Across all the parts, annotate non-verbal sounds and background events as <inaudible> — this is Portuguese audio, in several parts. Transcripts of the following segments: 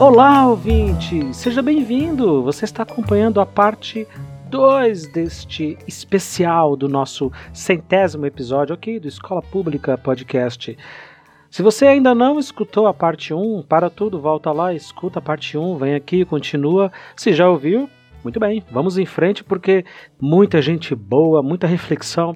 Olá, ouvinte! Seja bem-vindo! Você está acompanhando a parte 2 deste especial do nosso centésimo episódio aqui do Escola Pública Podcast. Se você ainda não escutou a parte 1, para tudo, volta lá, escuta a parte 1, vem aqui, continua. Se já ouviu, muito bem, vamos em frente porque muita gente boa, muita reflexão,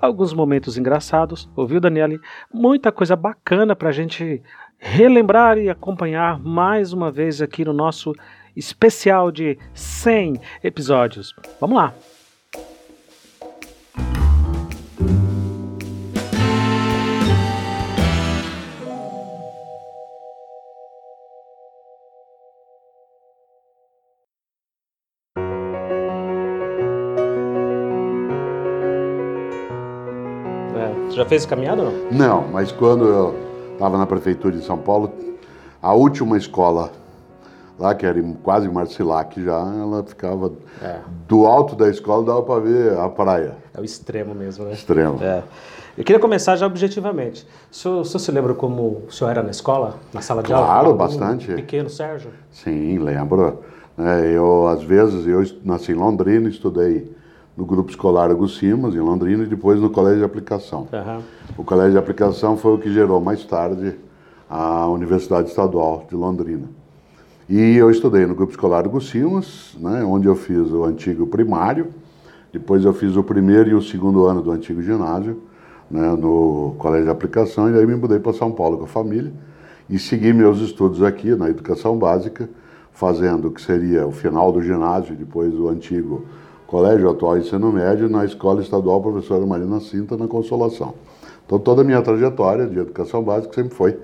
alguns momentos engraçados, ouviu, Daniele? Muita coisa bacana para a gente relembrar e acompanhar mais uma vez aqui no nosso especial de 100 episódios. Vamos lá! Você já fez caminhada ou não? Não, mas quando eu estava na prefeitura de São Paulo, a última escola lá, que era quase Marcilac já, ela ficava é. do alto da escola, dava para ver a praia. É o extremo mesmo, né? Extremo. É. Eu queria começar já objetivamente. O senhor, o senhor se lembra como o senhor era na escola, na sala de claro, aula? Claro, bastante. Pequeno Sérgio? Sim, lembro. É, eu, às vezes, eu nasci em Londrina, estudei no grupo escolar Agucimas, em Londrina, e depois no colégio de aplicação. Uhum. O colégio de aplicação foi o que gerou mais tarde a Universidade Estadual de Londrina. E eu estudei no grupo escolar Agucimas, né, onde eu fiz o antigo primário, depois eu fiz o primeiro e o segundo ano do antigo ginásio, né, no colégio de aplicação, e aí me mudei para São Paulo com a família e segui meus estudos aqui na educação básica, fazendo o que seria o final do ginásio, depois o antigo Colégio Atual Ensino Médio, na Escola Estadual Professora Marina Cinta, na Consolação. Então, toda a minha trajetória de educação básica sempre foi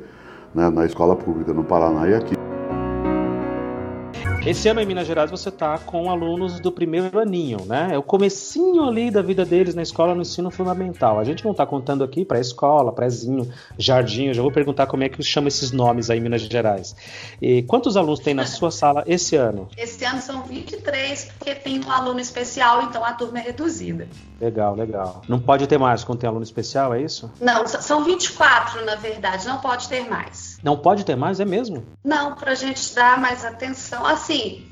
né, na escola pública no Paraná e aqui. Esse ano em Minas Gerais você está com alunos do primeiro aninho, né? É o comecinho ali da vida deles na escola no ensino fundamental. A gente não está contando aqui para escola, prézinho, jardim. Eu já vou perguntar como é que chama esses nomes aí em Minas Gerais. E quantos alunos tem na sua sala esse ano? <laughs> Esse ano são 23, porque tem um aluno especial, então a turma é reduzida. Legal, legal. Não pode ter mais quando tem aluno especial, é isso? Não, são 24 na verdade, não pode ter mais. Não pode ter mais, é mesmo? Não, para a gente dar mais atenção. Assim,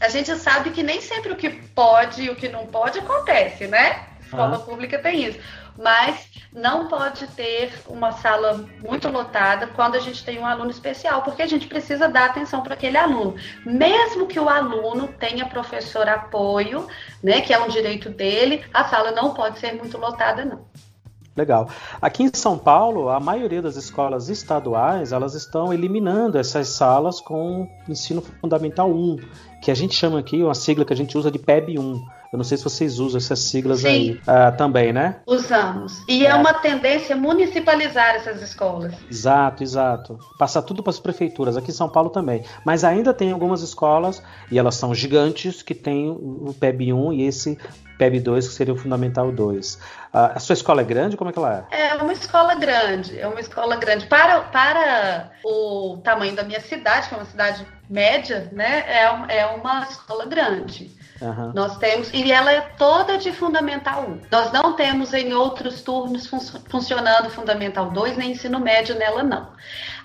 a gente sabe que nem sempre o que pode e o que não pode acontece, né? Escola ah. pública tem isso. Mas não pode ter uma sala muito lotada quando a gente tem um aluno especial, porque a gente precisa dar atenção para aquele aluno. Mesmo que o aluno tenha professor apoio, né, que é um direito dele, a sala não pode ser muito lotada, não. Legal. Aqui em São Paulo, a maioria das escolas estaduais, elas estão eliminando essas salas com ensino fundamental 1, que a gente chama aqui, uma sigla que a gente usa de PEB 1. Eu não sei se vocês usam essas siglas Sim. aí uh, também, né? Usamos. E é. é. uma tendência municipalizar essas escolas. Exato, exato. Passar tudo para as prefeituras, aqui em São Paulo também. Mas ainda tem algumas escolas, e elas são gigantes, que tem o PEB 1 e esse PEB 2, que seria o Fundamental 2. A sua escola é grande? Como é que ela é? É uma escola grande, é uma escola grande. Para, para o tamanho da minha cidade, que é uma cidade média, né, é, é uma escola grande. Uhum. Nós temos, e ela é toda de Fundamental 1. Nós não temos em outros turnos fun funcionando Fundamental 2, nem ensino médio nela, não.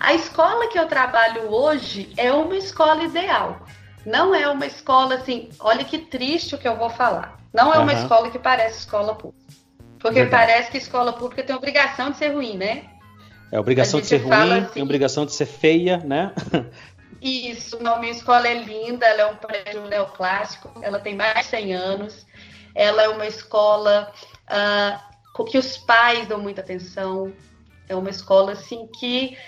A escola que eu trabalho hoje é uma escola ideal. Não é uma escola assim, olha que triste o que eu vou falar. Não é uma uhum. escola que parece escola pública. Porque Verdade. parece que escola pública tem obrigação de ser ruim, né? É obrigação de ser ruim, assim, tem obrigação de ser feia, né? Isso, não, minha escola é linda, ela é um prédio neoclássico, ela tem mais de 100 anos, ela é uma escola uh, que os pais dão muita atenção, é uma escola assim que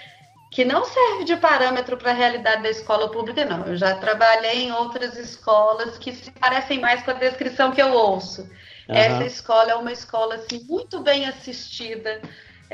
que não serve de parâmetro para a realidade da escola pública, não. Eu já trabalhei em outras escolas que se parecem mais com a descrição que eu ouço. Uhum. Essa escola é uma escola assim, muito bem assistida,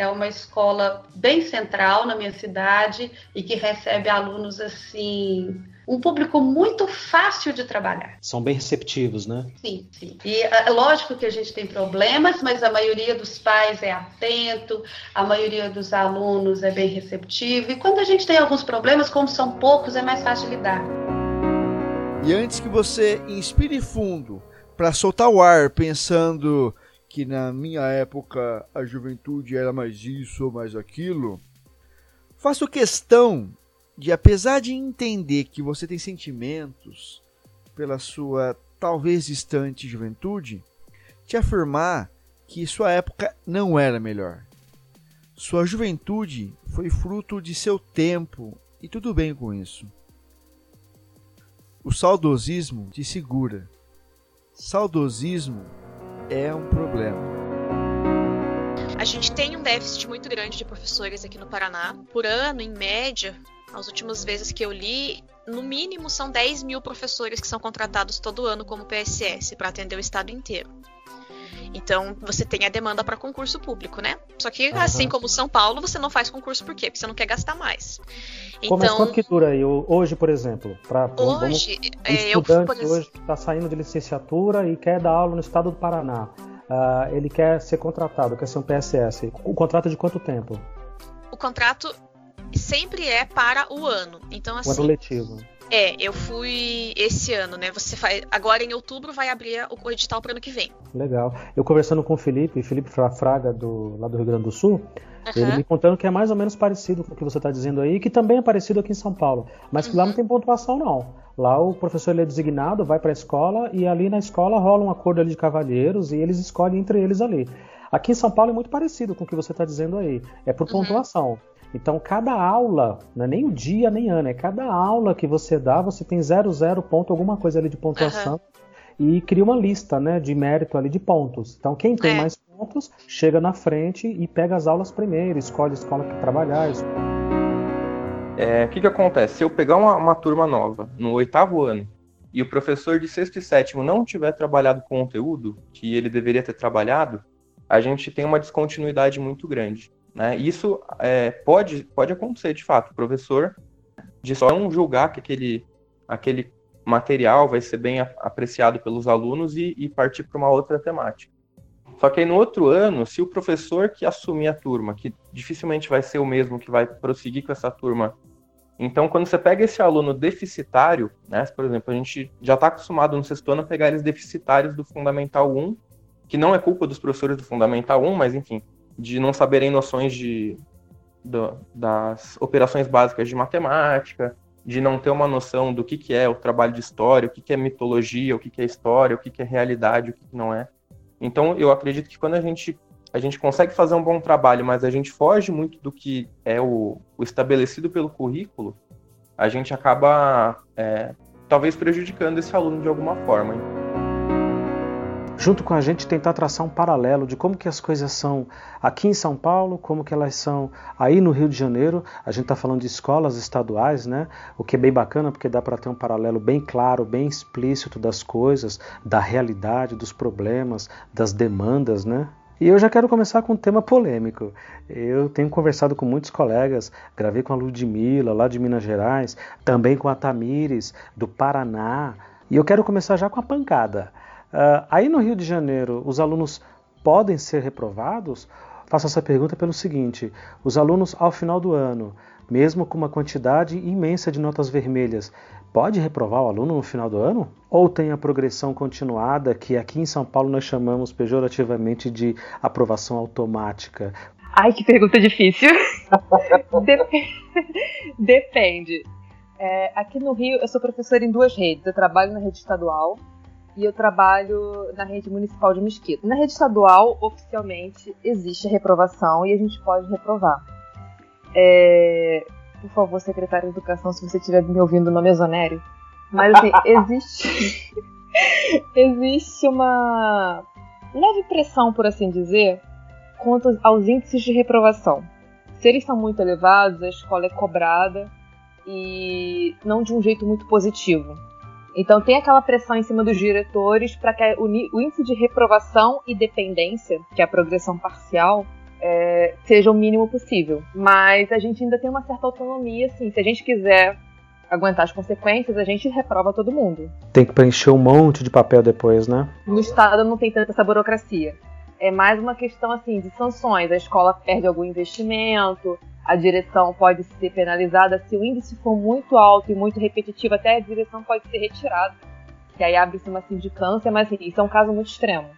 é uma escola bem central na minha cidade e que recebe alunos assim um público muito fácil de trabalhar. São bem receptivos, né? Sim, sim. E é lógico que a gente tem problemas, mas a maioria dos pais é atento, a maioria dos alunos é bem receptivo. E quando a gente tem alguns problemas, como são poucos, é mais fácil lidar. E antes que você inspire fundo para soltar o ar pensando que na minha época a juventude era mais isso ou mais aquilo, faço questão de apesar de entender que você tem sentimentos pela sua talvez distante juventude, te afirmar que sua época não era melhor. Sua juventude foi fruto de seu tempo e tudo bem com isso. O saudosismo te segura. Saudosismo é um problema. A gente tem um déficit muito grande de professores aqui no Paraná. Por ano, em média, as últimas vezes que eu li, no mínimo são 10 mil professores que são contratados todo ano como PSS para atender o estado inteiro. Então você tem a demanda para concurso público, né? Só que uhum. assim como São Paulo, você não faz concurso por quê? Porque você não quer gastar mais. Como então, quanto que dura aí? Hoje, por exemplo, para hoje, vamos, é, eu por hoje está saindo de licenciatura e quer dar aula no estado do Paraná. Uh, ele quer ser contratado, quer ser um PSS. O contrato é de quanto tempo? O contrato sempre é para o ano. Então, assim. O ano letivo. É, eu fui esse ano, né? Você faz. Agora em outubro vai abrir o edital para ano que vem. Legal. Eu conversando com o Felipe, Felipe Fraga, do, lá do Rio Grande do Sul, uhum. ele me contando que é mais ou menos parecido com o que você está dizendo aí, que também é parecido aqui em São Paulo. Mas que uhum. lá não tem pontuação, não. Lá o professor ele é designado, vai para a escola e ali na escola rola um acordo ali de cavalheiros e eles escolhem entre eles ali. Aqui em São Paulo é muito parecido com o que você está dizendo aí. É por uhum. pontuação. Então, cada aula, não é nem o dia nem ano, é cada aula que você dá, você tem 00 ponto, alguma coisa ali de pontuação. Uhum. E cria uma lista né, de mérito ali de pontos. Então, quem tem é. mais pontos chega na frente e pega as aulas primeiro, escolhe a escola que trabalhar. É, o que, que acontece? Se eu pegar uma, uma turma nova no oitavo ano e o professor de sexto e sétimo não tiver trabalhado com conteúdo que ele deveria ter trabalhado, a gente tem uma descontinuidade muito grande. Né? Isso é, pode, pode acontecer de fato. O professor de só não julgar que aquele, aquele material vai ser bem apreciado pelos alunos e, e partir para uma outra temática. Só que aí no outro ano, se o professor que assumir a turma, que dificilmente vai ser o mesmo que vai prosseguir com essa turma, então quando você pega esse aluno deficitário, né, por exemplo, a gente já está acostumado no sexto ano a pegar eles deficitários do Fundamental 1, que não é culpa dos professores do Fundamental 1, mas enfim, de não saberem noções de, do, das operações básicas de matemática, de não ter uma noção do que, que é o trabalho de história, o que, que é mitologia, o que, que é história, o que, que é realidade, o que, que não é. Então, eu acredito que quando a gente, a gente consegue fazer um bom trabalho, mas a gente foge muito do que é o, o estabelecido pelo currículo, a gente acaba é, talvez prejudicando esse aluno de alguma forma junto com a gente tentar traçar um paralelo de como que as coisas são aqui em São Paulo, como que elas são aí no Rio de Janeiro. A gente está falando de escolas estaduais, né? O que é bem bacana porque dá para ter um paralelo bem claro, bem explícito das coisas, da realidade, dos problemas, das demandas, né? E eu já quero começar com um tema polêmico. Eu tenho conversado com muitos colegas, gravei com a Ludmilla, lá de Minas Gerais, também com a Tamires, do Paraná, e eu quero começar já com a pancada. Uh, aí no Rio de Janeiro, os alunos podem ser reprovados? Faço essa pergunta pelo seguinte: os alunos, ao final do ano, mesmo com uma quantidade imensa de notas vermelhas, pode reprovar o aluno no final do ano? Ou tem a progressão continuada, que aqui em São Paulo nós chamamos pejorativamente de aprovação automática? Ai, que pergunta difícil. <laughs> Dep Depende. É, aqui no Rio, eu sou professora em duas redes. Eu trabalho na rede estadual e eu trabalho na rede municipal de Mesquita. Na rede estadual, oficialmente, existe a reprovação e a gente pode reprovar. É... Por favor, secretário de Educação, se você estiver me ouvindo, não me exonere. Mas, assim, <laughs> existe... existe uma leve pressão, por assim dizer, quanto aos índices de reprovação. Se eles são muito elevados, a escola é cobrada e não de um jeito muito positivo. Então tem aquela pressão em cima dos diretores para que o, índice de reprovação e dependência, que é a progressão parcial, é, seja o mínimo possível. Mas a gente ainda tem uma certa autonomia, assim. Se a gente quiser aguentar as consequências, a gente reprova todo mundo. Tem que preencher um monte de papel depois, né? No Estado não tem tanta essa burocracia. É mais uma questão assim de sanções. A escola perde algum investimento, a direção pode ser penalizada se o índice for muito alto e muito repetitivo, até a direção pode ser retirada. Que aí abre-se uma sindicância, mas assim, isso é um caso muito extremo.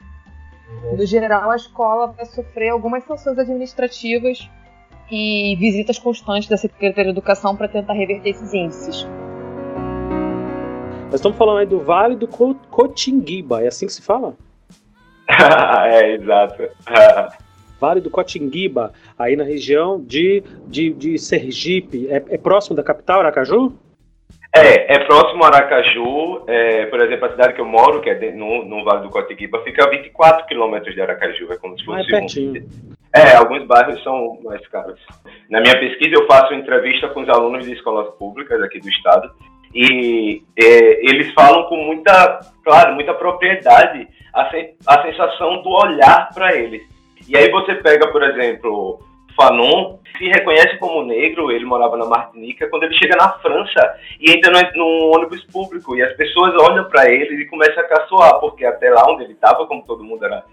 Uhum. No geral, a escola vai sofrer algumas sanções administrativas e visitas constantes da Secretaria de Educação para tentar reverter esses índices. Nós estamos falando aí do Vale do Cotinguiba, é assim que se fala? <laughs> é, exato. <laughs> vale do Cotinguiba, aí na região de, de, de Sergipe, é, é próximo da capital, Aracaju? É, é próximo a Aracaju, é, por exemplo, a cidade que eu moro, que é no, no Vale do Cotinguiba, fica a 24 quilômetros de Aracaju, é como se fosse ah, é pertinho. um... É, alguns bairros são mais caros. Na minha pesquisa eu faço entrevista com os alunos de escolas públicas aqui do estado e é, eles falam com muita, claro, muita propriedade a, sen a sensação do olhar para eles. E aí você pega, por exemplo, Fanon, se reconhece como negro, ele morava na Martinica, quando ele chega na França e entra num ônibus público e as pessoas olham para ele e começam a caçoar, porque até lá onde ele estava, como todo mundo era,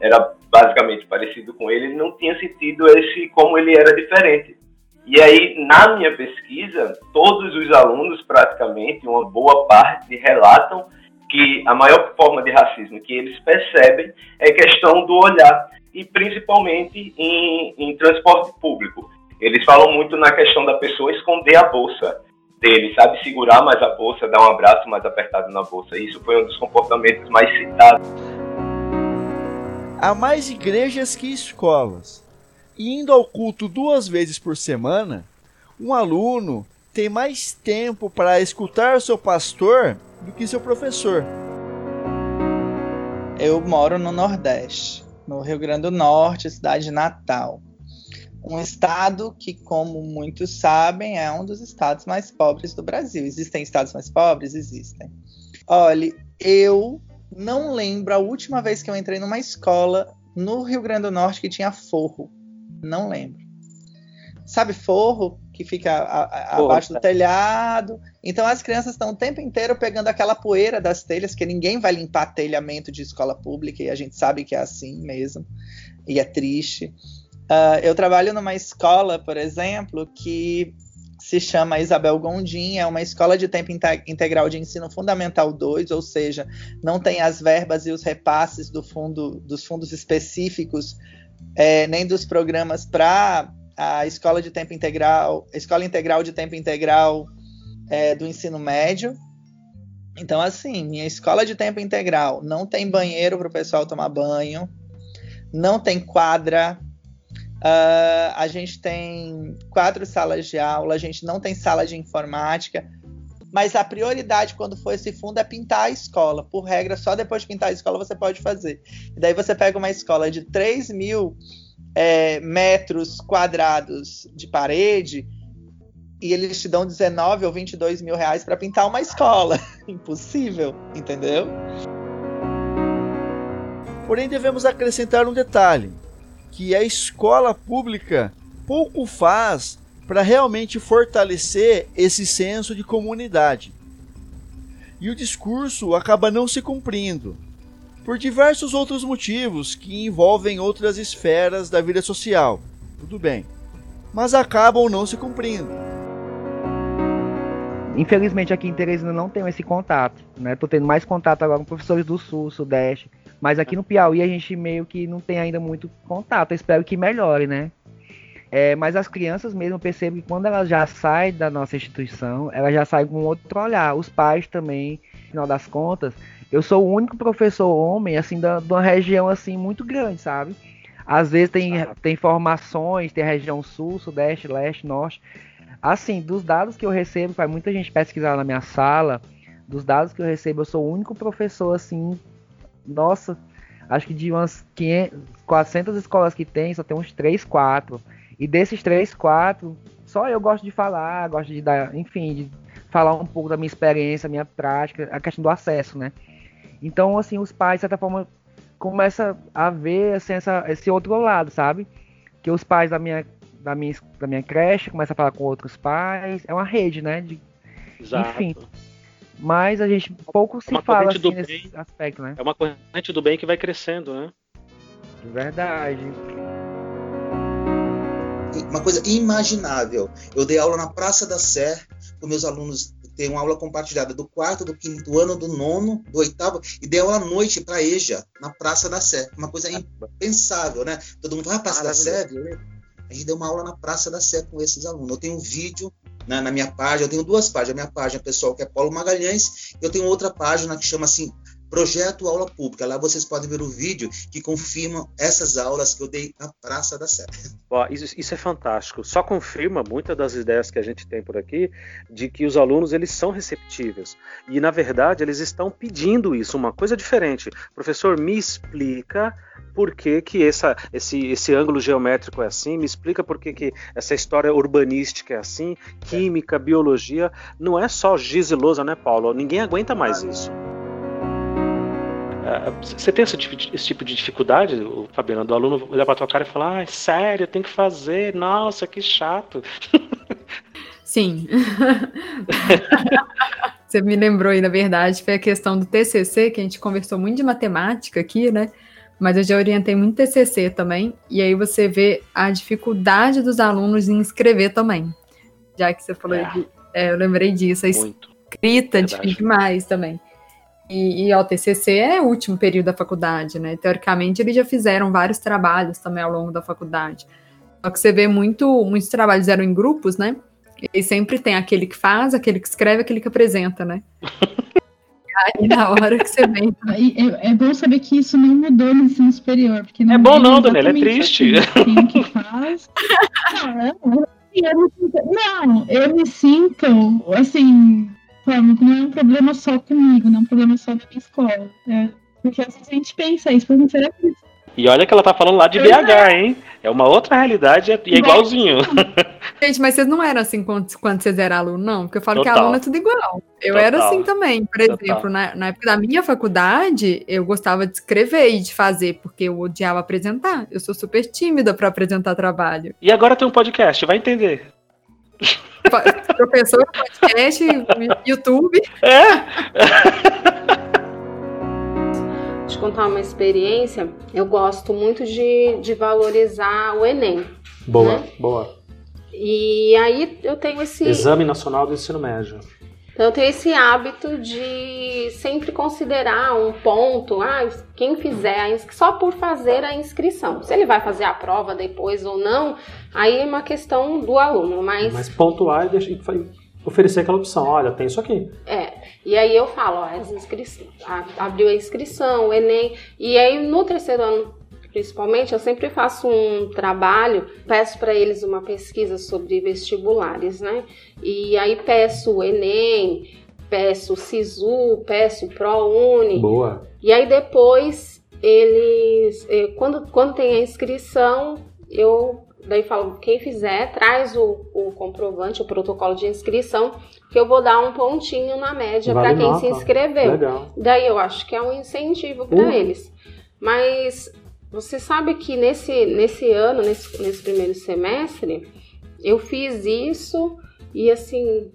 era basicamente parecido com ele, ele não tinha sentido esse como ele era diferente. E aí, na minha pesquisa, todos os alunos, praticamente, uma boa parte, relatam que a maior forma de racismo que eles percebem é questão do olhar, e principalmente em, em transporte público. Eles falam muito na questão da pessoa esconder a bolsa dele, sabe? Segurar mais a bolsa, dar um abraço mais apertado na bolsa. Isso foi um dos comportamentos mais citados. Há mais igrejas que escolas e indo ao culto duas vezes por semana, um aluno tem mais tempo para escutar seu pastor do que seu professor. Eu moro no Nordeste, no Rio Grande do Norte, cidade natal. Um estado que, como muitos sabem, é um dos estados mais pobres do Brasil. Existem estados mais pobres? Existem. Olhe, eu não lembro a última vez que eu entrei numa escola no Rio Grande do Norte que tinha forro. Não lembro. Sabe forro que fica a, a, abaixo do telhado? Então as crianças estão o tempo inteiro pegando aquela poeira das telhas, que ninguém vai limpar telhamento de escola pública e a gente sabe que é assim mesmo e é triste. Uh, eu trabalho numa escola, por exemplo, que se chama Isabel Gondim, é uma escola de tempo integral de ensino fundamental 2, ou seja, não tem as verbas e os repasses do fundo, dos fundos específicos é, nem dos programas para a escola de tempo integral, escola integral de tempo integral é, do ensino médio. Então, assim, minha escola de tempo integral não tem banheiro para o pessoal tomar banho, não tem quadra, uh, a gente tem quatro salas de aula, a gente não tem sala de informática, mas a prioridade quando for esse fundo é pintar a escola. Por regra, só depois de pintar a escola você pode fazer. E daí você pega uma escola de 3 mil é, metros quadrados de parede e eles te dão 19 ou 22 mil reais para pintar uma escola. <laughs> Impossível, entendeu? Porém, devemos acrescentar um detalhe: que a escola pública pouco faz para realmente fortalecer esse senso de comunidade. E o discurso acaba não se cumprindo, por diversos outros motivos que envolvem outras esferas da vida social. Tudo bem. Mas acabam não se cumprindo. Infelizmente aqui em Teresina não tenho esse contato, né? Tô tendo mais contato agora com professores do Sul, Sudeste, mas aqui no Piauí a gente meio que não tem ainda muito contato. Eu espero que melhore, né? É, mas as crianças mesmo percebem que quando elas já saem da nossa instituição, elas já saem com outro olhar. Os pais também, no final das contas, eu sou o único professor homem, assim, da, de uma região, assim, muito grande, sabe? Às vezes tem, tem formações, tem região sul, sudeste, leste, norte. Assim, dos dados que eu recebo, vai muita gente pesquisar na minha sala, dos dados que eu recebo, eu sou o único professor, assim, nossa, acho que de umas 500, 400 escolas que tem, só tem uns 3, 4 e desses três, quatro, só eu gosto de falar, gosto de dar, enfim, de falar um pouco da minha experiência, minha prática, a questão do acesso, né? Então, assim, os pais, de certa forma, começam a ver assim, essa, esse outro lado, sabe? Que os pais da minha, da minha, da minha creche começam a falar com outros pais. É uma rede, né? De, Exato. Enfim. Mas a gente pouco se fala assim, nesse bem, aspecto, né? É uma corrente do bem que vai crescendo, né? Verdade uma coisa imaginável. Eu dei aula na Praça da Sé, com meus alunos tem uma aula compartilhada do quarto, do quinto ano, do nono, do oitavo, e dei aula à noite para EJA, na Praça da Sé. Uma coisa impensável, né? Todo mundo vai ah, Praça da Sé, a gente deu uma aula na Praça da Sé com esses alunos. Eu tenho um vídeo na, na minha página, eu tenho duas páginas. A minha página pessoal, que é Paulo Magalhães, eu tenho outra página que chama assim Projeto Aula Pública. Lá vocês podem ver o vídeo que confirma essas aulas que eu dei na Praça da Sé. <laughs> Isso, isso, é fantástico. Só confirma muitas das ideias que a gente tem por aqui de que os alunos eles são receptíveis. E na verdade eles estão pedindo isso, uma coisa diferente. Professor, me explica por que, que essa, esse, esse ângulo geométrico é assim, me explica por que, que essa história urbanística é assim, química, biologia. Não é só giz né, Paulo? Ninguém aguenta mais isso. É, você tem esse tipo, de, esse tipo de dificuldade, o Fabiano, do aluno olhar pra tua cara e falar, ah, sério, tem que fazer, nossa, que chato. <laughs> Sim. <laughs> Você me lembrou aí, na verdade, foi a questão do TCC, que a gente conversou muito de matemática aqui, né? Mas eu já orientei muito TCC também, e aí você vê a dificuldade dos alunos em escrever também. Já que você falou, é. De, é, eu lembrei disso, a muito. escrita é difícil demais também. E, e o TCC é o último período da faculdade, né? Teoricamente, eles já fizeram vários trabalhos também ao longo da faculdade. Só que você vê muito, muitos trabalhos eram em grupos, né? E sempre tem aquele que faz, aquele que escreve, aquele que apresenta, né? <laughs> Aí na hora que você vem. É, é, bom saber que isso não mudou no ensino superior. Porque não é bom não, Daniela, é triste. Assim, quem que faz. <laughs> Não, eu me sinto, assim, forma, não é um problema só comigo, não é um problema só da minha escola. É, porque às vezes a gente pensa isso, mas será que e olha que ela tá falando lá de BH, é. hein? É uma outra realidade e é igualzinho. <laughs> Gente, mas vocês não eram assim quando, quando vocês eram aluno, não? Porque eu falo Total. que aluno é tudo igual. Eu Total. era assim também. Por exemplo, na, na, época da minha faculdade, eu gostava de escrever e de fazer, porque eu odiava apresentar. Eu sou super tímida para apresentar trabalho. E agora tem um podcast, vai entender. <laughs> Professor, podcast, YouTube. É? te contar uma experiência. Eu gosto muito de, de valorizar o Enem. Boa, né? boa. E aí eu tenho esse. Exame Nacional do Ensino Médio. Então eu tenho esse hábito de sempre considerar um ponto, ah, quem fizer a inscrição, só por fazer a inscrição. Se ele vai fazer a prova depois ou não, aí é uma questão do aluno, mas... Mas pontuar e, deixar, oferecer aquela opção, olha, tem isso aqui. É, e aí eu falo, ó, as inscrições, abriu a inscrição, o Enem, e aí no terceiro ano, principalmente, eu sempre faço um trabalho, peço para eles uma pesquisa sobre vestibulares, né? E aí peço o Enem, peço o SISU, peço o ProUni. Boa. E aí depois eles, eh, quando, quando tem a inscrição, eu daí falo, quem fizer, traz o, o comprovante, o protocolo de inscrição, que eu vou dar um pontinho na média vale para quem nota. se inscreveu. Legal. Daí eu acho que é um incentivo para uhum. eles. Mas você sabe que nesse, nesse ano, nesse, nesse primeiro semestre, eu fiz isso e assim,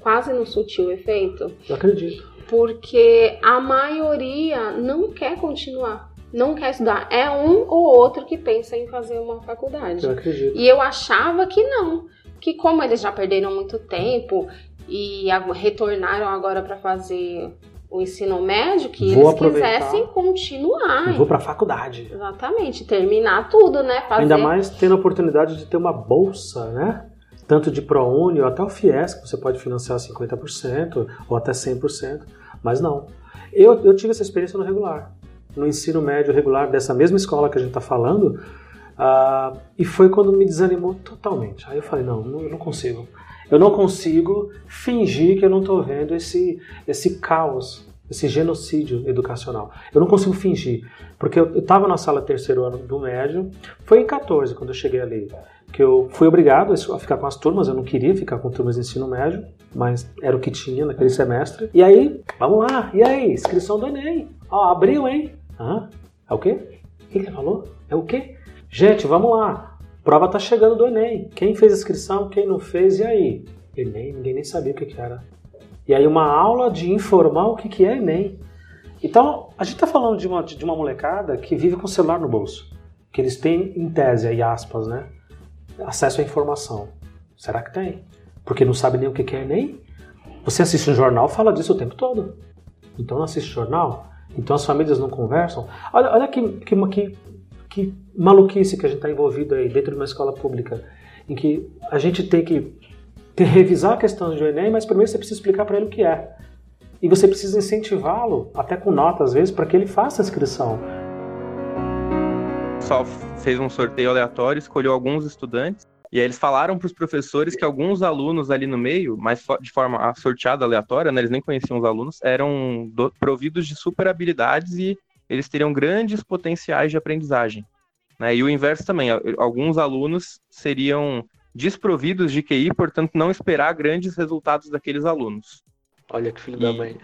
quase não surtiu efeito. Eu acredito. Porque a maioria não quer continuar não quer estudar. É um ou outro que pensa em fazer uma faculdade. Eu acredito. E eu achava que não. Que como eles já perderam muito tempo e retornaram agora para fazer o ensino médio, que vou eles quisessem continuar. Vou para a faculdade. Exatamente, terminar tudo, né? Fazer... Ainda mais tendo a oportunidade de ter uma bolsa, né? Tanto de ProUni ou até o FIES, que você pode financiar 50% ou até 100%. Mas não. Eu, eu tive essa experiência no regular no ensino médio regular dessa mesma escola que a gente está falando, uh, e foi quando me desanimou totalmente. Aí eu falei, não, não eu não consigo. Eu não consigo fingir que eu não estou vendo esse, esse caos, esse genocídio educacional. Eu não consigo fingir, porque eu estava na sala terceiro ano do médio, foi em 14 quando eu cheguei ali, que eu fui obrigado a ficar com as turmas, eu não queria ficar com turmas de ensino médio, mas era o que tinha naquele semestre. E aí, vamos lá, e aí, inscrição do Enem. Ó, abriu, hein? Hã? É o quê? O que ele falou? É o quê? Gente, vamos lá. Prova tá chegando do Enem. Quem fez inscrição, quem não fez, e aí? Enem, ninguém nem sabia o que, que era. E aí uma aula de informar o que, que é Enem. Então, a gente tá falando de uma, de uma molecada que vive com o celular no bolso. Que eles têm, em tese, aí aspas, né? Acesso à informação. Será que tem? Porque não sabe nem o que, que é Enem? Você assiste um jornal, fala disso o tempo todo. Então não assiste jornal? Então as famílias não conversam. Olha, olha que, que, que, que maluquice que a gente está envolvido aí dentro de uma escola pública, em que a gente tem que ter, revisar a questão do Enem, mas primeiro você precisa explicar para ele o que é. E você precisa incentivá-lo, até com nota às vezes, para que ele faça a inscrição. Só fez um sorteio aleatório, escolheu alguns estudantes e aí eles falaram para os professores que alguns alunos ali no meio, mas de forma sorteada, aleatória, né, eles nem conheciam os alunos, eram do, providos de super habilidades e eles teriam grandes potenciais de aprendizagem. Né? E o inverso também, alguns alunos seriam desprovidos de QI, portanto não esperar grandes resultados daqueles alunos. Olha que filho e... da mãe.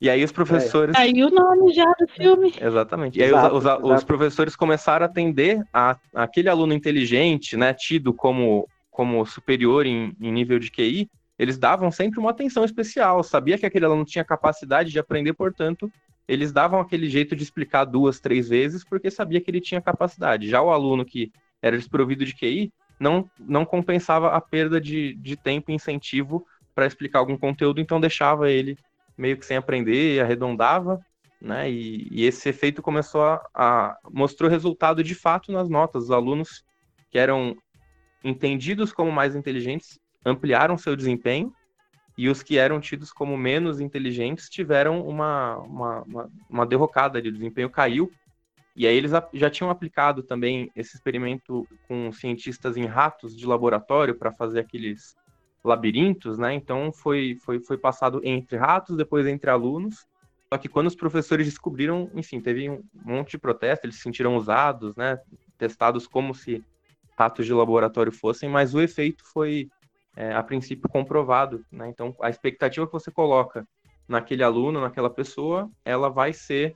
E aí os professores. É. Aí o nome já do filme. Exatamente. E aí exato, os, os, os, professores começaram a atender a, aquele aluno inteligente, né, tido como, como superior em, em nível de QI, eles davam sempre uma atenção especial. Sabia que aquele aluno tinha capacidade de aprender, portanto, eles davam aquele jeito de explicar duas, três vezes, porque sabia que ele tinha capacidade. Já o aluno que era desprovido de QI não, não compensava a perda de, de tempo e incentivo para explicar algum conteúdo, então deixava ele meio que sem aprender, arredondava, né? E, e esse efeito começou a, a mostrou resultado de fato nas notas. Os alunos que eram entendidos como mais inteligentes ampliaram seu desempenho e os que eram tidos como menos inteligentes tiveram uma, uma, uma, uma derrocada de desempenho, caiu. E aí eles já tinham aplicado também esse experimento com cientistas em ratos de laboratório para fazer aqueles labirintos, né? Então foi, foi, foi passado entre ratos, depois entre alunos. Só que quando os professores descobriram, enfim, teve um monte de protesto, eles se sentiram usados, né? Testados como se ratos de laboratório fossem, mas o efeito foi, é, a princípio, comprovado, né? Então a expectativa que você coloca naquele aluno, naquela pessoa, ela vai ser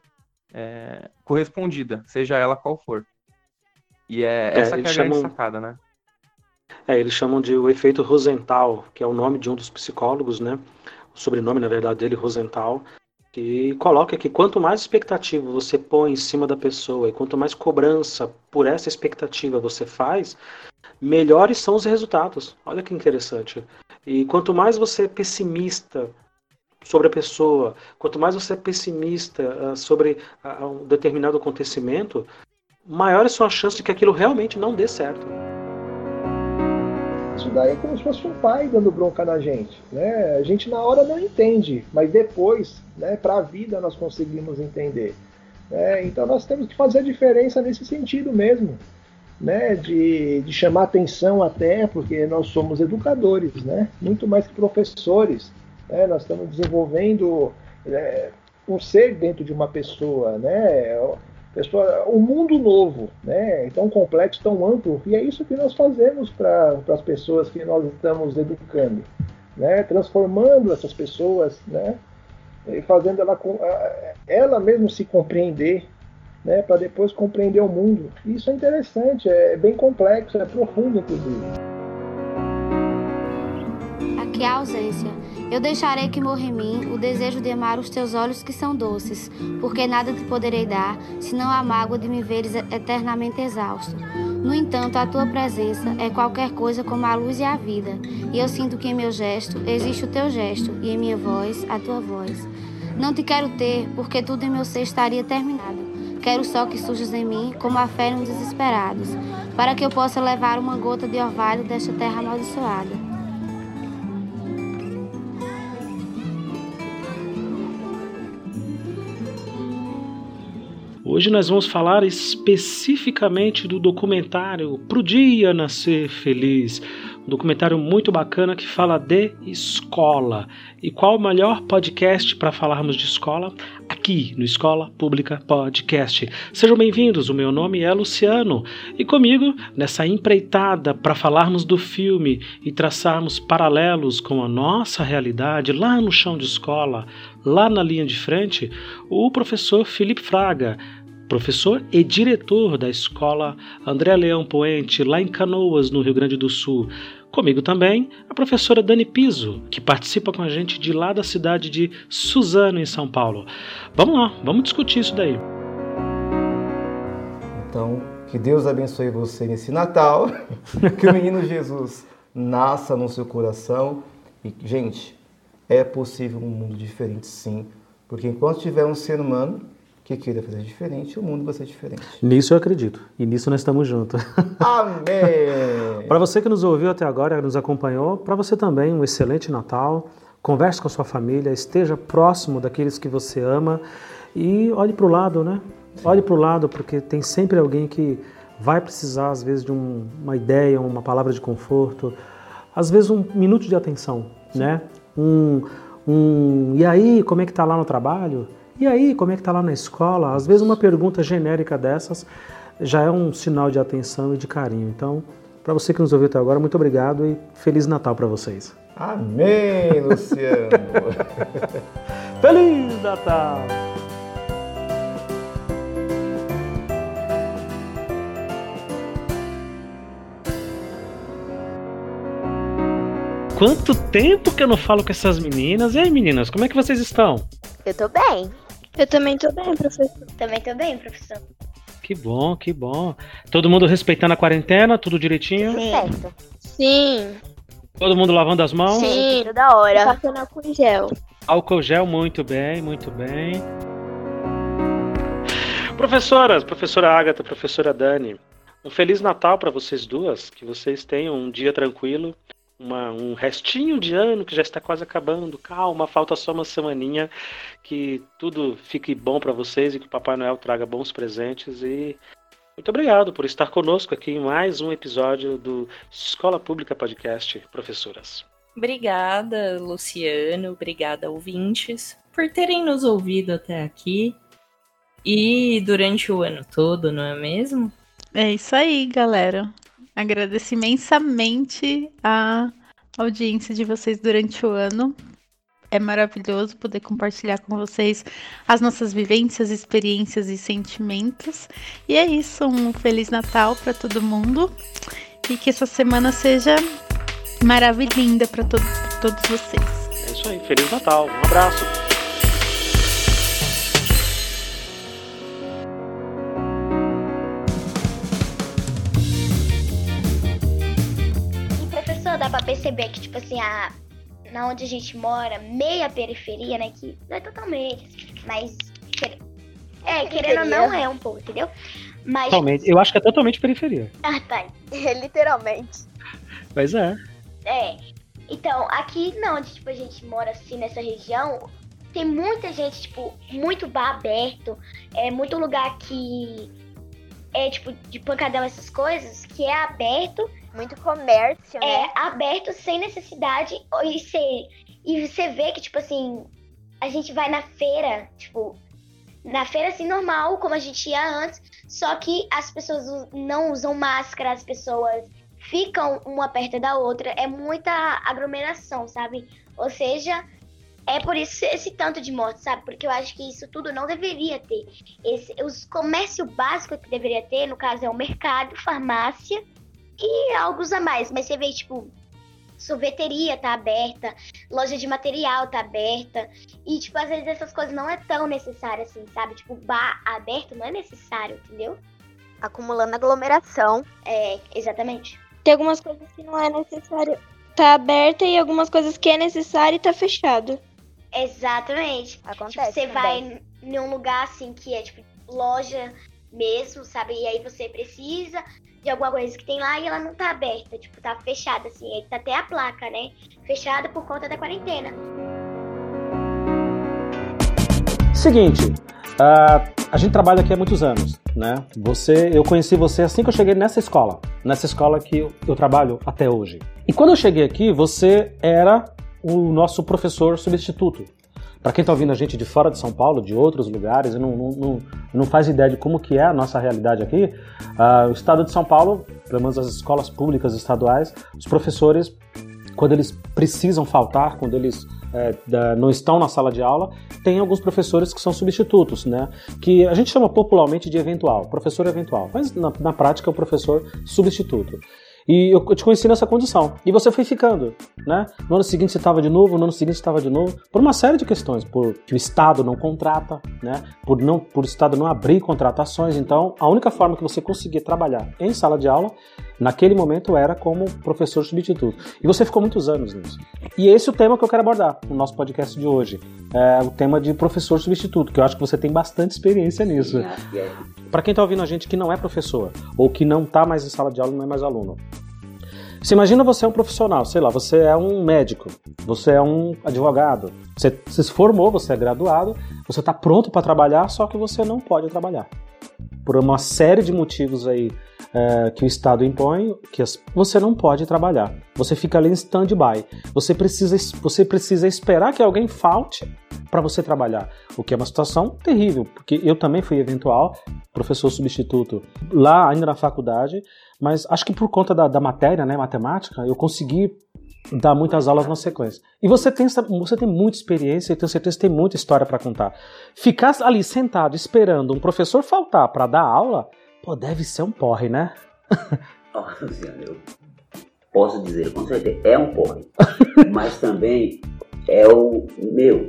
é, correspondida, seja ela qual for. E é, é essa que é a chamam... grande sacada, né? É, eles chamam de o efeito Rosenthal, que é o nome de um dos psicólogos, né? O sobrenome, na verdade, dele, Rosenthal, que coloca que quanto mais expectativa você põe em cima da pessoa e quanto mais cobrança por essa expectativa você faz, melhores são os resultados. Olha que interessante. E quanto mais você é pessimista sobre a pessoa, quanto mais você é pessimista uh, sobre uh, um determinado acontecimento, maiores são as chances de que aquilo realmente não dê certo. Isso daí é como se fosse um pai dando bronca na gente. Né? A gente na hora não entende, mas depois, né, para a vida, nós conseguimos entender. Né? Então nós temos que fazer a diferença nesse sentido mesmo. Né, de, de chamar atenção até, porque nós somos educadores, né, muito mais que professores. Né, nós estamos desenvolvendo é, um ser dentro de uma pessoa, né, pessoa, um mundo novo, né? tão complexo, tão amplo, e é isso que nós fazemos para as pessoas que nós estamos educando, né? transformando essas pessoas, né? e fazendo ela, ela mesmo se compreender, né? para depois compreender o mundo. Isso é interessante, é bem complexo, é profundo, inclusive. É a ausência eu deixarei que morra em mim o desejo de amar os teus olhos que são doces, porque nada te poderei dar, senão a mágoa de me veres eternamente exausto. No entanto, a tua presença é qualquer coisa como a luz e a vida, e eu sinto que em meu gesto existe o teu gesto, e em minha voz a tua voz. Não te quero ter, porque tudo em meu ser estaria terminado. Quero só que surjas em mim como a fé nos desesperados, para que eu possa levar uma gota de orvalho desta terra amaldiçoada. Hoje nós vamos falar especificamente do documentário Pro Dia Nascer Feliz. Um documentário muito bacana que fala de escola. E qual o melhor podcast para falarmos de escola? Aqui no Escola Pública Podcast. Sejam bem-vindos, o meu nome é Luciano e comigo nessa empreitada para falarmos do filme e traçarmos paralelos com a nossa realidade lá no chão de escola, lá na linha de frente, o professor Felipe Fraga professor e diretor da escola André Leão Poente, lá em Canoas, no Rio Grande do Sul. Comigo também a professora Dani Piso, que participa com a gente de lá da cidade de Suzano, em São Paulo. Vamos lá, vamos discutir isso daí. Então, que Deus abençoe você nesse Natal, <laughs> que o menino Jesus nasça no seu coração. E, gente, é possível um mundo diferente sim, porque enquanto tiver um ser humano, que queira fazer diferente, o mundo vai ser diferente. Nisso eu acredito. E nisso nós estamos juntos. <laughs> Amém! para você que nos ouviu até agora, nos acompanhou, para você também um excelente Natal. Converse com a sua família, esteja próximo daqueles que você ama e olhe para o lado, né? Olhe para o lado, porque tem sempre alguém que vai precisar, às vezes, de um, uma ideia, uma palavra de conforto, às vezes um minuto de atenção, né? Um, um, e aí, como é que está lá no trabalho? E aí, como é que está lá na escola? Às vezes uma pergunta genérica dessas já é um sinal de atenção e de carinho. Então, para você que nos ouviu até agora, muito obrigado e Feliz Natal para vocês. Amém, Luciano! <laughs> Feliz Natal! Quanto tempo que eu não falo com essas meninas? E aí, meninas, como é que vocês estão? Eu tô bem. Eu também tô bem, professor. Também tô bem, professor. Que bom, que bom. Todo mundo respeitando a quarentena, tudo direitinho? Sim. Certo. Sim. Todo mundo lavando as mãos? Sim, toda hora. Passando álcool gel. Álcool gel, muito bem, muito bem. Professoras, professora Agatha, professora Dani, um Feliz Natal para vocês duas, que vocês tenham um dia tranquilo, uma, um restinho de ano que já está quase acabando. Calma, falta só uma semaninha. Que tudo fique bom para vocês e que o Papai Noel traga bons presentes. E muito obrigado por estar conosco aqui em mais um episódio do Escola Pública Podcast, professoras. Obrigada, Luciano. Obrigada, ouvintes, por terem nos ouvido até aqui e durante o ano todo, não é mesmo? É isso aí, galera. Agradeço imensamente a audiência de vocês durante o ano. É maravilhoso poder compartilhar com vocês as nossas vivências, experiências e sentimentos. E é isso, um feliz Natal para todo mundo e que essa semana seja maravilhosa para to todos vocês. É isso aí, feliz Natal. Um abraço. Perceber que, tipo assim, a, na onde a gente mora, meia periferia, né? Que não é totalmente, mas. É, querendo ou não, é um pouco, entendeu? Mas. Totalmente. Eu acho que é totalmente periferia. <laughs> Ah, tá. É, literalmente. Mas é. É. Então, aqui não, onde tipo, a gente mora assim nessa região, tem muita gente, tipo, muito bar aberto, é muito lugar que é tipo de pancadão essas coisas, que é aberto muito comércio, né? É, aberto sem necessidade. E você, e você vê que, tipo assim, a gente vai na feira, tipo, na feira assim normal, como a gente ia antes, só que as pessoas não usam máscara, as pessoas ficam uma perto da outra, é muita aglomeração, sabe? Ou seja, é por isso esse tanto de mortes, sabe? Porque eu acho que isso tudo não deveria ter. Esse, os comércio básico que deveria ter, no caso, é o mercado, farmácia e algo a mais. Mas você vê, tipo, sorveteria tá aberta, loja de material tá aberta. E, tipo, às vezes essas coisas não é tão necessário assim, sabe? Tipo, bar aberto não é necessário, entendeu? Acumulando aglomeração. É, exatamente. Tem algumas coisas que não é necessário tá aberta e algumas coisas que é necessário e tá fechado. Exatamente. Acontece. Tipo, você também. vai em um lugar assim que é tipo loja mesmo, sabe? E aí você precisa de alguma coisa que tem lá e ela não tá aberta, tipo, tá fechada assim. Aí tá até a placa, né? Fechada por conta da quarentena. Seguinte, uh, a gente trabalha aqui há muitos anos, né? Você, eu conheci você assim que eu cheguei nessa escola, nessa escola que eu, eu trabalho até hoje. E quando eu cheguei aqui, você era o nosso professor substituto. Para quem está ouvindo a gente de fora de São Paulo, de outros lugares, não, não, não, não faz ideia de como que é a nossa realidade aqui, uh, o estado de São Paulo, pelo menos as escolas públicas estaduais, os professores, quando eles precisam faltar, quando eles é, da, não estão na sala de aula, tem alguns professores que são substitutos, né? Que a gente chama popularmente de eventual, professor eventual, mas na, na prática é o professor substituto. E eu, te conheci nessa condição. E você foi ficando, né? No ano seguinte você estava de novo, no ano seguinte você estava de novo, por uma série de questões, por que o Estado não contrata, né? Por não, por o Estado não abrir contratações. Então, a única forma que você conseguia trabalhar em sala de aula naquele momento era como professor substituto. E você ficou muitos anos nisso. E esse é o tema que eu quero abordar no nosso podcast de hoje. É o tema de professor substituto, que eu acho que você tem bastante experiência nisso. Para quem está ouvindo a gente que não é professor, ou que não está mais em sala de aula, não é mais aluno. Você imagina você é um profissional, sei lá, você é um médico, você é um advogado, você, se formou, você é graduado, você está pronto para trabalhar, só que você não pode trabalhar. Por uma série de motivos aí é, que o Estado impõe, que as, você não pode trabalhar. Você fica ali em stand-by. Você precisa, você precisa esperar que alguém falte para você trabalhar, o que é uma situação terrível, porque eu também fui eventual professor substituto lá ainda na faculdade, mas acho que por conta da, da matéria, né, matemática, eu consegui dar muitas aulas na sequência. E você tem, você tem muita experiência e tenho certeza que tem muita história para contar. Ficar ali sentado esperando um professor faltar para dar aula, pô, deve ser um porre, né? <laughs> Nossa senhora, eu posso dizer com certeza, é um porre. <laughs> mas também é o meu.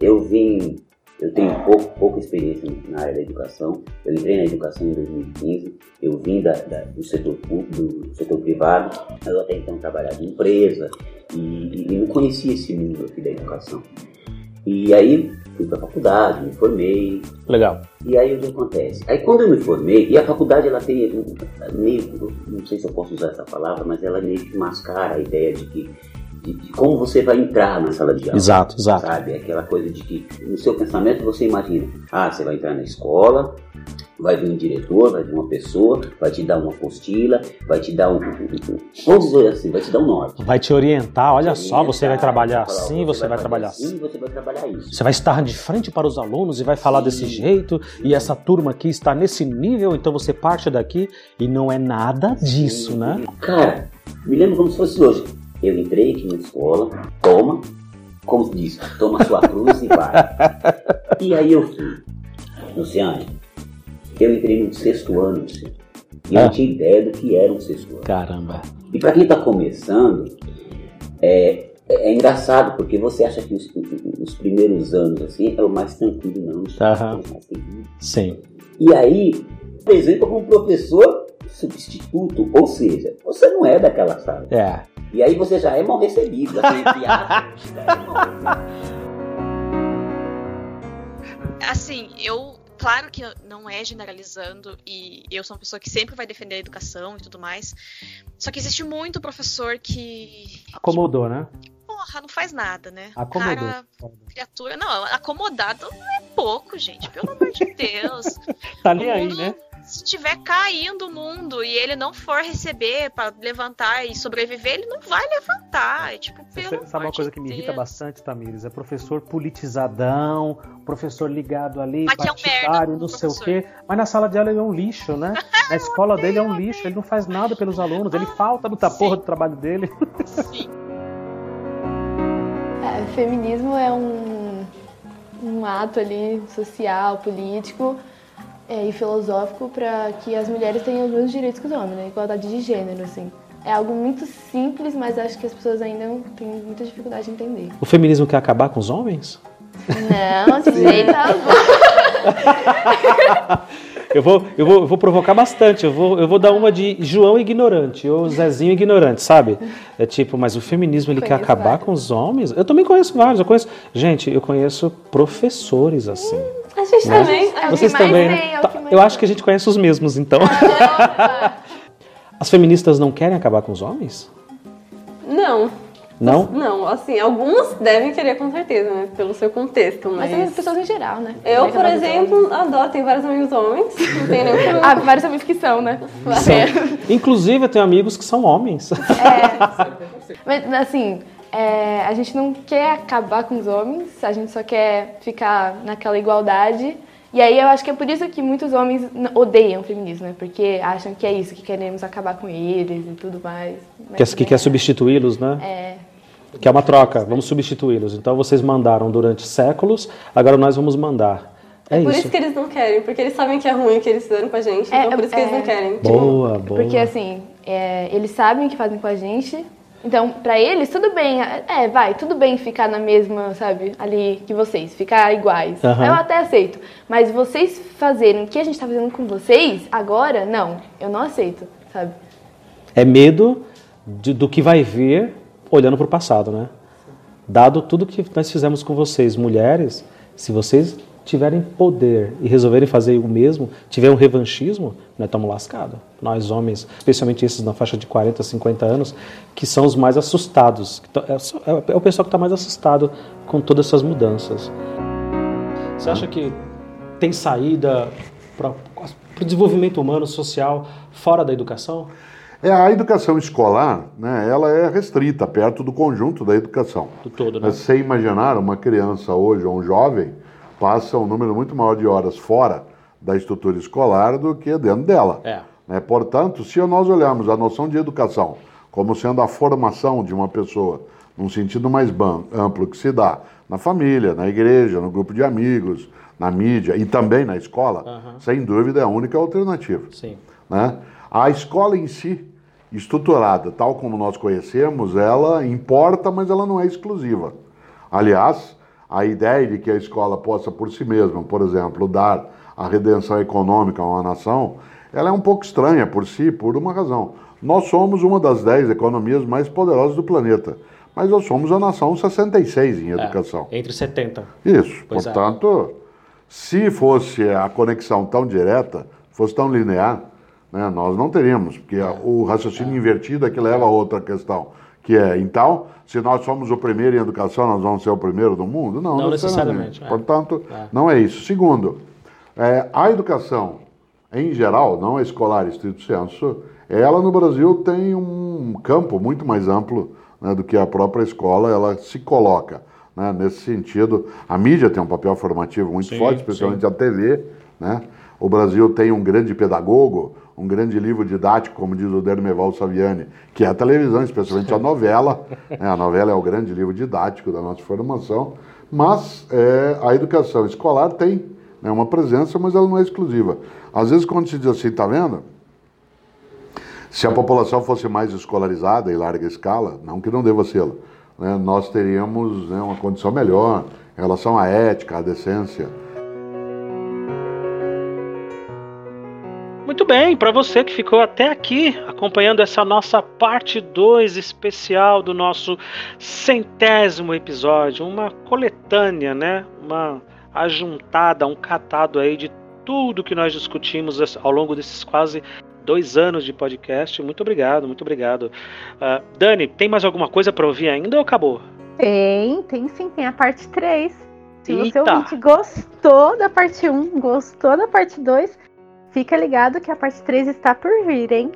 Eu vim, eu tenho pouco, pouca experiência na área da educação. Eu entrei na educação em 2015. Eu vim da, da, do setor público, do setor privado. Eu até então trabalhava em empresa e, e não conhecia esse mundo aqui da educação. E aí fui para a faculdade, me formei. Legal. E aí o que acontece? Aí quando eu me formei, e a faculdade ela tem meio, não sei se eu posso usar essa palavra, mas ela meio que mascara a ideia de que de, de, como você vai entrar na sala de aula. Exato, exato. Sabe? Aquela coisa de que no seu pensamento você imagina, ah, você vai entrar na escola, vai vir um diretor, vai vir uma pessoa, vai te dar uma apostila, vai te dar um, vamos dizer assim, vai te dar um norte. Vai te orientar, olha te só, orientar, você vai trabalhar assim, você, vai, trabalhar assim, você vai trabalhar isso. Você vai estar de frente para os alunos e vai falar Sim. desse jeito, e essa turma aqui está nesse nível, então você parte daqui e não é nada disso, Sim. né? Cara, me lembro como se fosse hoje. Eu entrei aqui na escola, toma, como diz, toma sua cruz e vai. E aí eu fui. Luciane, eu entrei no sexto ano, assim, e eu não tinha ideia do que era um sexto ano. Caramba. E para quem está começando, é, é, engraçado, porque você acha que os, os, primeiros anos assim é o mais tranquilo, não. Uhum. mais Sim. E aí, apresenta como professor substituto, ou seja, você não é daquela sala. É. E aí você já é mal recebido, assim, Assim, eu claro que não é generalizando e eu sou uma pessoa que sempre vai defender a educação e tudo mais. Só que existe muito professor que acomodou, né? Porra, não faz nada, né? Acomodou. Cara, criatura, não, acomodado não é pouco, gente, pelo amor de Deus. <laughs> tá nem aí, né? Se estiver caindo o mundo e ele não for receber para levantar e sobreviver, ele não vai levantar. É, tipo, pelo Sabe uma coisa que me irrita bastante, Tamires? É professor politizadão, professor ligado ali, Aqui partidário, é um merda, não professor. sei o quê. Mas na sala de aula ele é um lixo, né? <laughs> Na escola dele é um lixo, ele não faz nada pelos alunos, ele falta muita porra do trabalho dele. Sim. É, feminismo é um, um ato ali social, político é, e filosófico para que as mulheres tenham os mesmos direitos que os homens, né? Igualdade de gênero, assim. É algo muito simples, mas acho que as pessoas ainda têm muita dificuldade de entender. O feminismo quer acabar com os homens? Não, de jeito algum. <laughs> Eu vou, eu, vou, eu vou provocar bastante. Eu vou, eu vou dar uma de João ignorante ou Zezinho ignorante, sabe? É tipo, mas o feminismo ele quer acabar vários. com os homens? Eu também conheço vários. Eu conheço, gente, eu conheço professores assim. A gente né? também. É Vocês também, né? Tem, é Tá, eu acho que a gente conhece os mesmos, então. <laughs> As feministas não querem acabar com os homens? Não. Não? Não, assim, algumas devem querer com certeza, né? Pelo seu contexto, mas... Mas as pessoas em geral, né? Eu, por exemplo, adoro, tenho vários amigos homens, não tenho nenhum problema. Ah, vários amigos que são, né? São. Inclusive, eu tenho amigos que são homens. Mas, assim, é, a gente não quer acabar com os homens, a gente só quer ficar naquela igualdade. E aí eu acho que é por isso que muitos homens odeiam o feminismo, né? Porque acham que é isso, que queremos acabar com eles e tudo mais. Mas, Que, que quer substituí-los, né? É, Que é uma troca, vamos substituí-los. Então vocês mandaram durante séculos, agora nós vamos mandar. É por isso. isso que eles não querem, porque eles sabem que é ruim o que eles fizeram com a gente, então por isso que eles não querem. Boa, boa. Porque assim, é, eles sabem o que fazem com a gente. Então, pra eles, tudo bem. É, vai, tudo bem ficar na mesma, sabe, ali que vocês, ficar iguais. Aham. Eu até aceito. Mas vocês fazerem o que a gente tá fazendo com vocês, agora, não. Eu não aceito, sabe? É medo de- do que vai vir olhando para o passado, né? Dado tudo que nós fizemos com vocês, mulheres, se vocês tiverem poder e resolverem fazer o mesmo, tiver um revanchismo, nós estamos lascados. Nós homens, especialmente esses na faixa de 40, 50 anos, que são os mais assustados. É só- é o pessoal que está mais assustado com todas essas mudanças. Você acha que tem saída para o desenvolvimento humano, social, fora da educação? É, a educação escolar, né, ela é restrita perto do conjunto da educação. Do todo, né? Você imaginar uma criança hoje ou um jovem passa um número muito maior de horas fora da estrutura escolar do que dentro dela. É. né? Portanto, se nós olharmos a noção de educação como sendo a formação de uma pessoa num sentido mais amplo que se dá na família, na igreja, no grupo de amigos, na mídia e também na escola, Aham. sem dúvida é a única alternativa. Sim. Né? A escola em si, estruturada tal como nós conhecemos, ela importa, mas ela não é exclusiva. Aliás, a ideia de que a escola possa por si mesma, por exemplo, dar a redenção econômica a uma nação, ela é um pouco estranha por si, por uma razão. Nós somos uma das dez economias mais poderosas do planeta, mas nós somos a nação 66 em educação. Entre 70. Isso. Pois é. Portanto, se fosse a conexão tão direta, fosse tão linear, né, nós não teríamos, porque É. o raciocínio invertido é que leva a outra questão, que é, então, se nós somos o primeiro em educação, nós vamos ser o primeiro do mundo? Não, Não necessariamente. necessariamente, é. Portanto, É. não é isso. Segundo, é, a educação, em geral, não escolar estrito senso, ela no Brasil tem um campo muito mais amplo né, do que a própria escola, ela se coloca. né, nesse sentido, a mídia tem um papel formativo muito Sim, forte, especialmente sim. a TV. Né? O Brasil tem um grande pedagogo, um grande livro didático, como diz o Dermeval Saviani, que é a televisão, especialmente a novela. <laughs> né? A novela é o grande livro didático da nossa formação. Mas é, a educação escolar tem né, uma presença, mas ela não é exclusiva. Às vezes, quando se diz assim, tá vendo? Se a população fosse mais escolarizada em larga escala, não que não deva ser, né, nós teríamos né, uma condição melhor em relação à ética, à decência. Muito bem, para você que ficou até aqui acompanhando essa nossa parte 2 especial do nosso centésimo episódio, uma coletânea, né? Uma ajuntada, um catado aí de tudo que nós discutimos ao longo desses quase dois anos de podcast. Muito obrigado, muito obrigado. Ah, Dani, tem mais alguma coisa para ouvir ainda ou acabou? Tem, tem sim, tem a parte 3. Se você Eita. ouvinte gostou da parte 1, gostou da parte 2, fica ligado que a parte 3 está por vir, hein?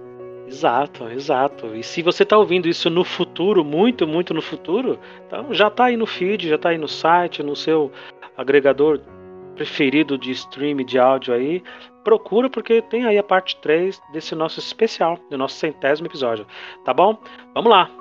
Exato, exato. E se você está ouvindo isso no futuro, muito, muito no futuro, então já está aí no feed, já está aí no site, no seu agregador preferido de stream de áudio aí. Procura porque tem aí a parte 3 desse nosso especial, do nosso centésimo episódio. Tá bom? Vamos lá.